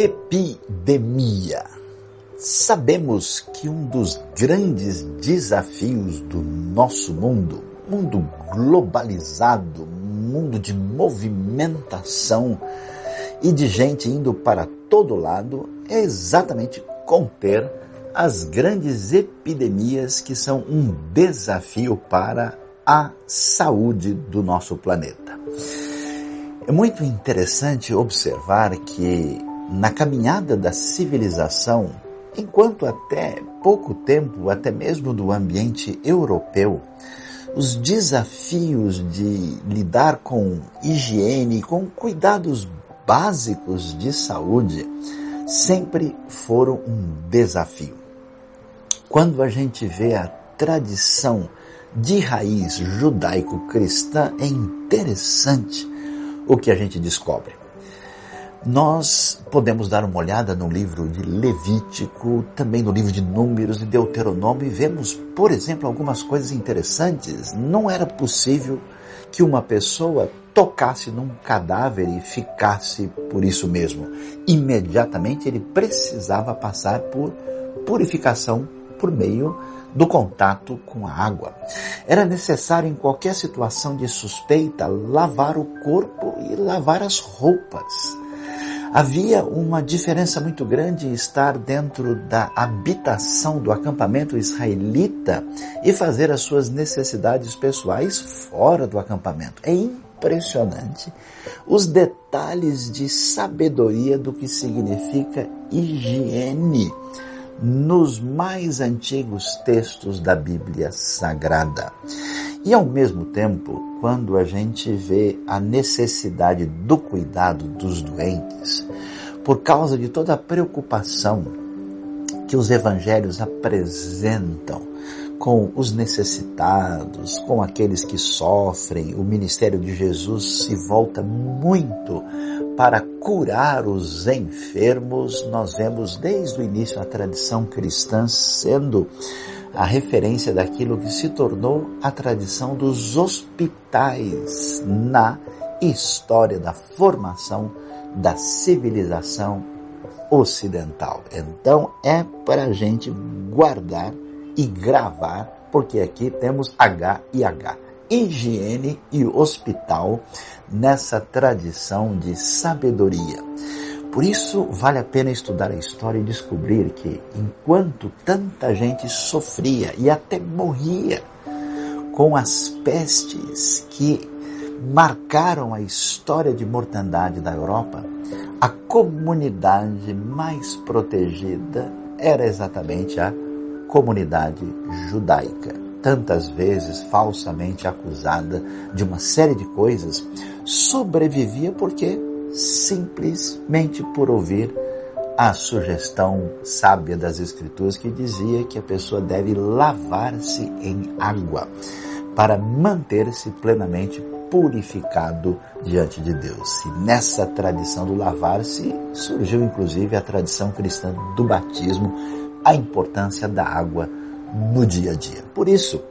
Epidemia. Sabemos que um dos grandes desafios do nosso mundo, mundo globalizado, mundo de movimentação e de gente indo para todo lado, é exatamente conter as grandes epidemias que são um desafio para a saúde do nosso planeta. É muito interessante observar que na caminhada da civilização, enquanto até pouco tempo, até mesmo do ambiente europeu, os desafios de lidar com higiene, com cuidados básicos de saúde, sempre foram um desafio. Quando a gente vê a tradição de raiz judaico-cristã, é interessante o que a gente descobre. Nós podemos dar uma olhada no livro de Levítico, também no livro de Números e Deuteronômio e vemos, por exemplo, algumas coisas interessantes. Não era possível que uma pessoa tocasse num cadáver e ficasse por isso mesmo. Imediatamente ele precisava passar por purificação por meio do contato com a água. Era necessário, em qualquer situação de suspeita, lavar o corpo e lavar as roupas. Havia uma diferença muito grande em estar dentro da habitação do acampamento israelita e fazer as suas necessidades pessoais fora do acampamento. É impressionante os detalhes de sabedoria do que significa higiene nos mais antigos textos da Bíblia Sagrada. E ao mesmo tempo, quando a gente vê a necessidade do cuidado dos doentes, por causa de toda a preocupação que os evangelhos apresentam com os necessitados, com aqueles que sofrem, o ministério de Jesus se volta muito para curar os enfermos. Nós vemos desde o início a tradição cristã sendo a referência daquilo que se tornou a tradição dos hospitais na história da formação da civilização ocidental. Então é para a gente guardar e gravar, porque aqui temos H e H. Higiene e hospital nessa tradição de sabedoria. Por isso, vale a pena estudar a história e descobrir que, enquanto tanta gente sofria e até morria com as pestes que marcaram a história de mortandade da Europa, a comunidade mais protegida era exatamente a comunidade judaica, tantas vezes falsamente acusada de uma série de coisas, sobrevivia porque simplesmente por ouvir a sugestão sábia das Escrituras que dizia que a pessoa deve lavar-se em água para manter-se plenamente purificado diante de Deus. E nessa tradição do lavar-se surgiu inclusive a tradição cristã do batismo, a importância da água no dia a dia. Por isso,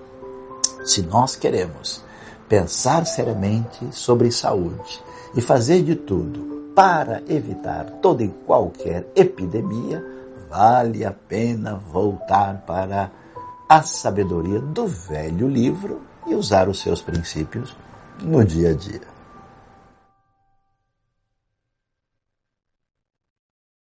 se nós queremos pensar seriamente sobre saúde e fazer de tudo para evitar toda e qualquer epidemia, vale a pena voltar para a sabedoria do velho livro e usar os seus princípios no dia a dia.